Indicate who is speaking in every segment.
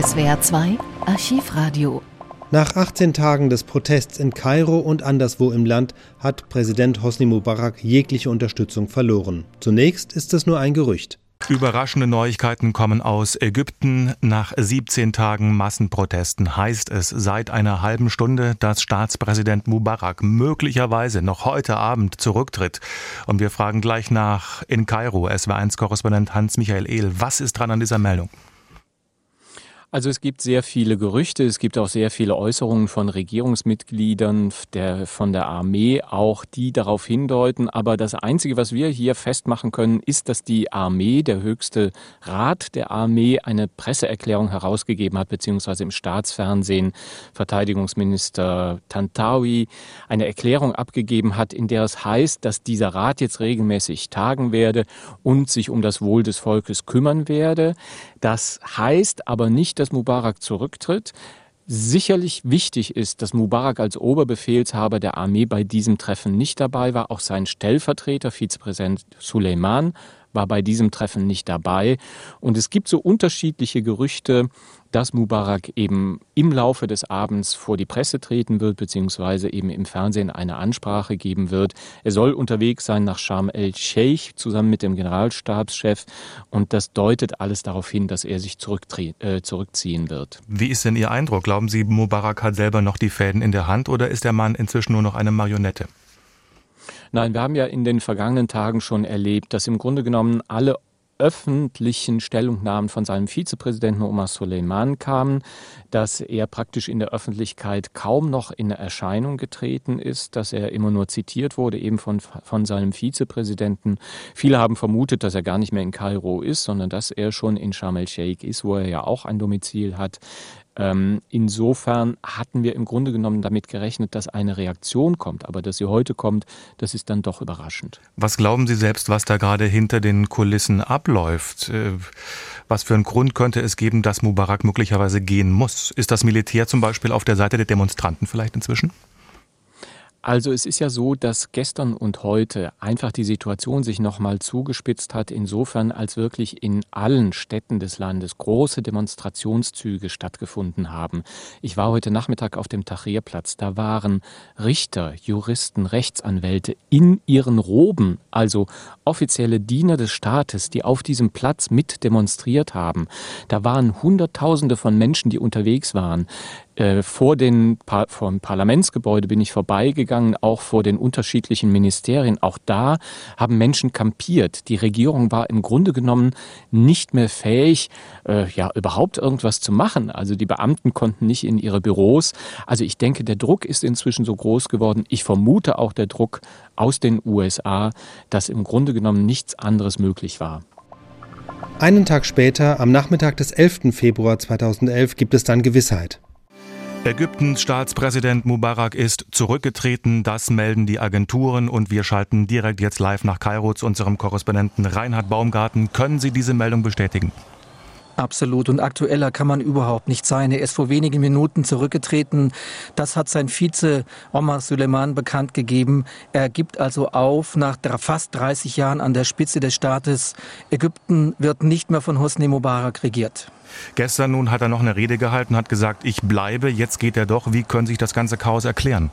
Speaker 1: SWR 2 Archivradio.
Speaker 2: Nach 18 Tagen des Protests in Kairo und anderswo im Land hat Präsident Hosni Mubarak jegliche Unterstützung verloren. Zunächst ist es nur ein Gerücht.
Speaker 3: Überraschende Neuigkeiten kommen aus Ägypten. Nach 17 Tagen Massenprotesten heißt es seit einer halben Stunde, dass Staatspräsident Mubarak möglicherweise noch heute Abend zurücktritt. Und wir fragen gleich nach in Kairo. SW1-Korrespondent Hans-Michael Ehl. Was ist dran an dieser Meldung?
Speaker 4: Also es gibt sehr viele Gerüchte, es gibt auch sehr viele Äußerungen von Regierungsmitgliedern der, von der Armee, auch die darauf hindeuten. Aber das Einzige, was wir hier festmachen können, ist, dass die Armee, der höchste Rat der Armee, eine Presseerklärung herausgegeben hat, beziehungsweise im Staatsfernsehen Verteidigungsminister Tantawi eine Erklärung abgegeben hat, in der es heißt, dass dieser Rat jetzt regelmäßig tagen werde und sich um das Wohl des Volkes kümmern werde. Das heißt aber nicht, dass Mubarak zurücktritt. Sicherlich wichtig ist, dass Mubarak als Oberbefehlshaber der Armee bei diesem Treffen nicht dabei war. Auch sein Stellvertreter, Vizepräsident Suleiman, war bei diesem Treffen nicht dabei. Und es gibt so unterschiedliche Gerüchte, dass Mubarak eben im Laufe des Abends vor die Presse treten wird, beziehungsweise eben im Fernsehen eine Ansprache geben wird. Er soll unterwegs sein nach Sharm el-Sheikh zusammen mit dem Generalstabschef und das deutet alles darauf hin, dass er sich äh, zurückziehen wird.
Speaker 3: Wie ist denn Ihr Eindruck? Glauben Sie, Mubarak hat selber noch die Fäden in der Hand oder ist der Mann inzwischen nur noch eine Marionette?
Speaker 4: Nein, wir haben ja in den vergangenen Tagen schon erlebt, dass im Grunde genommen alle öffentlichen Stellungnahmen von seinem Vizepräsidenten Omar Soleiman kamen, dass er praktisch in der Öffentlichkeit kaum noch in Erscheinung getreten ist, dass er immer nur zitiert wurde, eben von, von seinem Vizepräsidenten. Viele haben vermutet, dass er gar nicht mehr in Kairo ist, sondern dass er schon in Sharm el-Sheikh ist, wo er ja auch ein Domizil hat. Ähm, insofern hatten wir im Grunde genommen damit gerechnet, dass eine Reaktion kommt. Aber dass sie heute kommt, das ist dann doch überraschend.
Speaker 3: Was glauben Sie selbst, was da gerade hinter den Kulissen abläuft? Äh, was für einen Grund könnte es geben, dass Mubarak möglicherweise gehen muss? Ist das Militär zum Beispiel auf der Seite der Demonstranten vielleicht inzwischen?
Speaker 4: Also es ist ja so, dass gestern und heute einfach die Situation sich nochmal zugespitzt hat, insofern als wirklich in allen Städten des Landes große Demonstrationszüge stattgefunden haben. Ich war heute Nachmittag auf dem Tahrirplatz, da waren Richter, Juristen, Rechtsanwälte in ihren Roben, also offizielle Diener des Staates, die auf diesem Platz mit demonstriert haben. Da waren Hunderttausende von Menschen, die unterwegs waren. Äh, vor den Par vom Parlamentsgebäude bin ich vorbeigegangen, auch vor den unterschiedlichen Ministerien. Auch da haben Menschen kampiert. Die Regierung war im Grunde genommen nicht mehr fähig, äh, ja überhaupt irgendwas zu machen. Also die Beamten konnten nicht in ihre Büros. Also ich denke, der Druck ist inzwischen so groß geworden. Ich vermute auch der Druck aus den USA, dass im Grunde genommen nichts anderes möglich war.
Speaker 2: Einen Tag später, am Nachmittag des 11. Februar 2011, gibt es dann Gewissheit.
Speaker 3: Ägyptens Staatspräsident Mubarak ist zurückgetreten. Das melden die Agenturen und wir schalten direkt jetzt live nach Kairo zu unserem Korrespondenten Reinhard Baumgarten. Können Sie diese Meldung bestätigen?
Speaker 5: Absolut. Und aktueller kann man überhaupt nicht sein. Er ist vor wenigen Minuten zurückgetreten. Das hat sein Vize Omar Suleiman bekannt gegeben. Er gibt also auf nach fast 30 Jahren an der Spitze des Staates. Ägypten wird nicht mehr von Hosni Mubarak regiert.
Speaker 3: Gestern nun hat er noch eine Rede gehalten, hat gesagt, ich bleibe, jetzt geht er doch. Wie können sich das ganze Chaos erklären?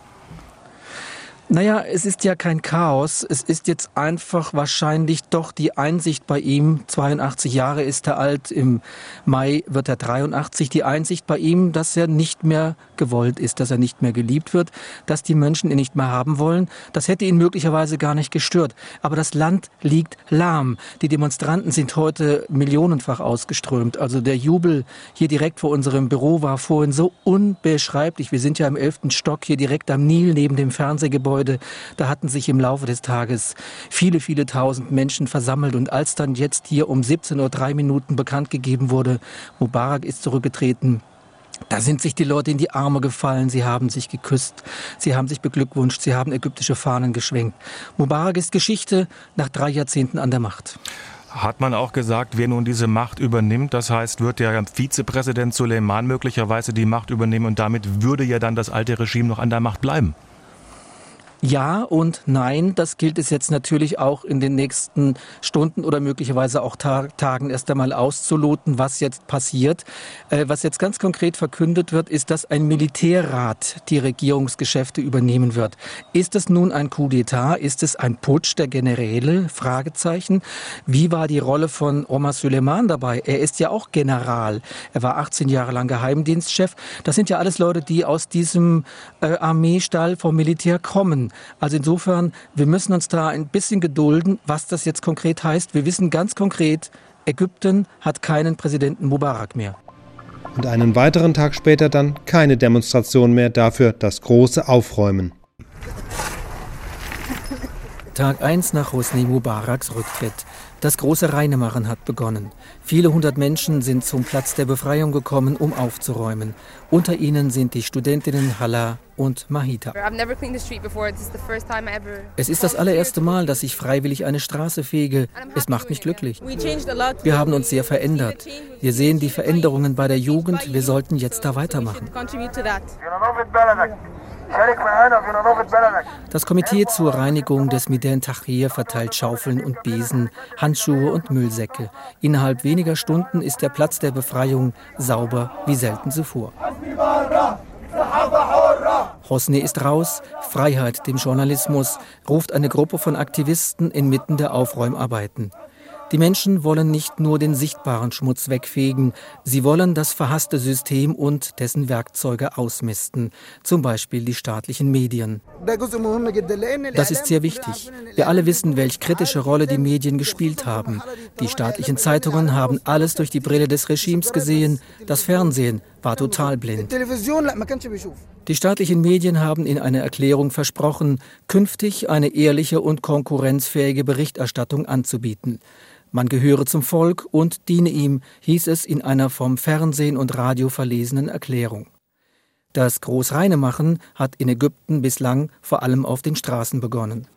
Speaker 5: Naja, es ist ja kein Chaos. Es ist jetzt einfach wahrscheinlich doch die Einsicht bei ihm. 82 Jahre ist er alt. Im Mai wird er 83. Die Einsicht bei ihm, dass er nicht mehr gewollt ist, dass er nicht mehr geliebt wird, dass die Menschen ihn nicht mehr haben wollen. Das hätte ihn möglicherweise gar nicht gestört. Aber das Land liegt lahm. Die Demonstranten sind heute millionenfach ausgeströmt. Also der Jubel hier direkt vor unserem Büro war vorhin so unbeschreiblich. Wir sind ja im elften Stock hier direkt am Nil neben dem Fernsehgebäude. Gebäude. Da hatten sich im Laufe des Tages viele, viele tausend Menschen versammelt. Und als dann jetzt hier um 17 Uhr Minuten bekannt gegeben wurde, Mubarak ist zurückgetreten, da sind sich die Leute in die Arme gefallen, sie haben sich geküsst, sie haben sich beglückwünscht, sie haben ägyptische Fahnen geschwenkt. Mubarak ist Geschichte nach drei Jahrzehnten an der Macht.
Speaker 3: Hat man auch gesagt, wer nun diese Macht übernimmt, das heißt, wird der Vizepräsident Suleiman möglicherweise die Macht übernehmen und damit würde ja dann das alte Regime noch an der Macht bleiben?
Speaker 5: Ja und nein, das gilt es jetzt natürlich auch in den nächsten Stunden oder möglicherweise auch Tagen erst einmal auszuloten, was jetzt passiert. Äh, was jetzt ganz konkret verkündet wird, ist, dass ein Militärrat die Regierungsgeschäfte übernehmen wird. Ist es nun ein Coup d'etat? Ist es ein Putsch der Generäle? Fragezeichen. Wie war die Rolle von Omar Suleiman dabei? Er ist ja auch General. Er war 18 Jahre lang Geheimdienstchef. Das sind ja alles Leute, die aus diesem äh, Armeestall vom Militär kommen. Also insofern, wir müssen uns da ein bisschen gedulden, was das jetzt konkret heißt. Wir wissen ganz konkret, Ägypten hat keinen Präsidenten Mubarak mehr.
Speaker 2: Und einen weiteren Tag später dann keine Demonstration mehr, dafür das große Aufräumen.
Speaker 5: Tag 1 nach Hosni Mubaraks Rücktritt. Das große Reinemachen hat begonnen. Viele hundert Menschen sind zum Platz der Befreiung gekommen, um aufzuräumen. Unter ihnen sind die Studentinnen Hala und Mahita. Es ist das allererste Mal, dass ich freiwillig eine Straße fege. Es macht mich glücklich. Wir haben uns sehr verändert. Wir sehen die Veränderungen bei der Jugend. Wir sollten jetzt da weitermachen. Das Komitee zur Reinigung des Miden Tahrir verteilt Schaufeln und Besen, Handschuhe und Müllsäcke. Innerhalb weniger Stunden ist der Platz der Befreiung sauber wie selten zuvor. Hosni ist raus, Freiheit dem Journalismus, ruft eine Gruppe von Aktivisten inmitten der Aufräumarbeiten. Die Menschen wollen nicht nur den sichtbaren Schmutz wegfegen, sie wollen das verhasste System und dessen Werkzeuge ausmisten, zum Beispiel die staatlichen Medien. Das ist sehr wichtig. Wir alle wissen, welch kritische Rolle die Medien gespielt haben. Die staatlichen Zeitungen haben alles durch die Brille des Regimes gesehen, das Fernsehen war total blind. Die staatlichen Medien haben in einer Erklärung versprochen, künftig eine ehrliche und konkurrenzfähige Berichterstattung anzubieten. Man gehöre zum Volk und diene ihm, hieß es in einer vom Fernsehen und Radio verlesenen Erklärung. Das Großreinemachen hat in Ägypten bislang vor allem auf den Straßen begonnen.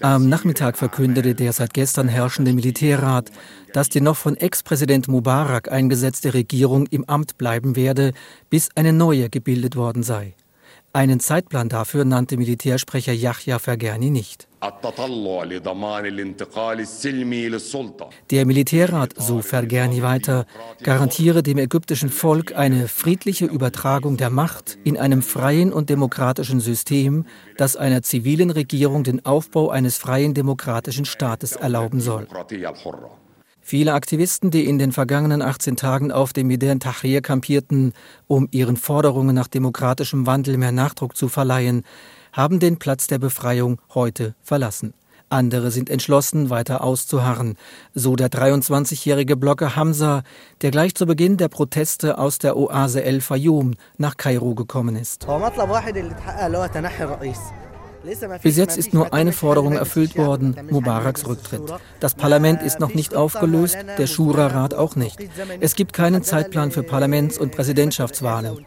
Speaker 5: Am Nachmittag verkündete der seit gestern herrschende Militärrat, dass die noch von Ex-Präsident Mubarak eingesetzte Regierung im Amt bleiben werde, bis eine neue gebildet worden sei. Einen Zeitplan dafür nannte Militärsprecher Yahya Fergani nicht. Der Militärrat, so Fergani weiter, garantiere dem ägyptischen Volk eine friedliche Übertragung der Macht in einem freien und demokratischen System, das einer zivilen Regierung den Aufbau eines freien demokratischen Staates erlauben soll. Viele Aktivisten, die in den vergangenen 18 Tagen auf dem Midan Tahrir kampierten, um ihren Forderungen nach demokratischem Wandel mehr Nachdruck zu verleihen, haben den Platz der Befreiung heute verlassen. Andere sind entschlossen, weiter auszuharren, so der 23-jährige Blogger Hamza, der gleich zu Beginn der Proteste aus der Oase El Fayoum nach Kairo gekommen ist. Bis jetzt ist nur eine Forderung erfüllt worden, Mubaraks Rücktritt. Das Parlament ist noch nicht aufgelöst, der Shura-Rat auch nicht. Es gibt keinen Zeitplan für Parlaments- und Präsidentschaftswahlen.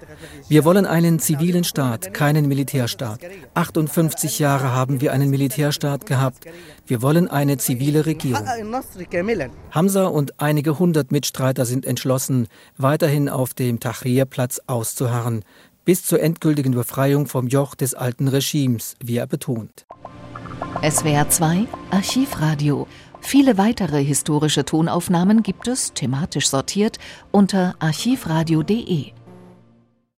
Speaker 5: Wir wollen einen zivilen Staat, keinen Militärstaat. 58 Jahre haben wir einen Militärstaat gehabt. Wir wollen eine zivile Regierung. Hamza und einige hundert Mitstreiter sind entschlossen, weiterhin auf dem Tahrir-Platz auszuharren bis zur endgültigen Befreiung vom Joch des alten Regimes, wie er betont.
Speaker 1: SWR 2 Archivradio. Viele weitere historische Tonaufnahmen gibt es, thematisch sortiert, unter archivradio.de.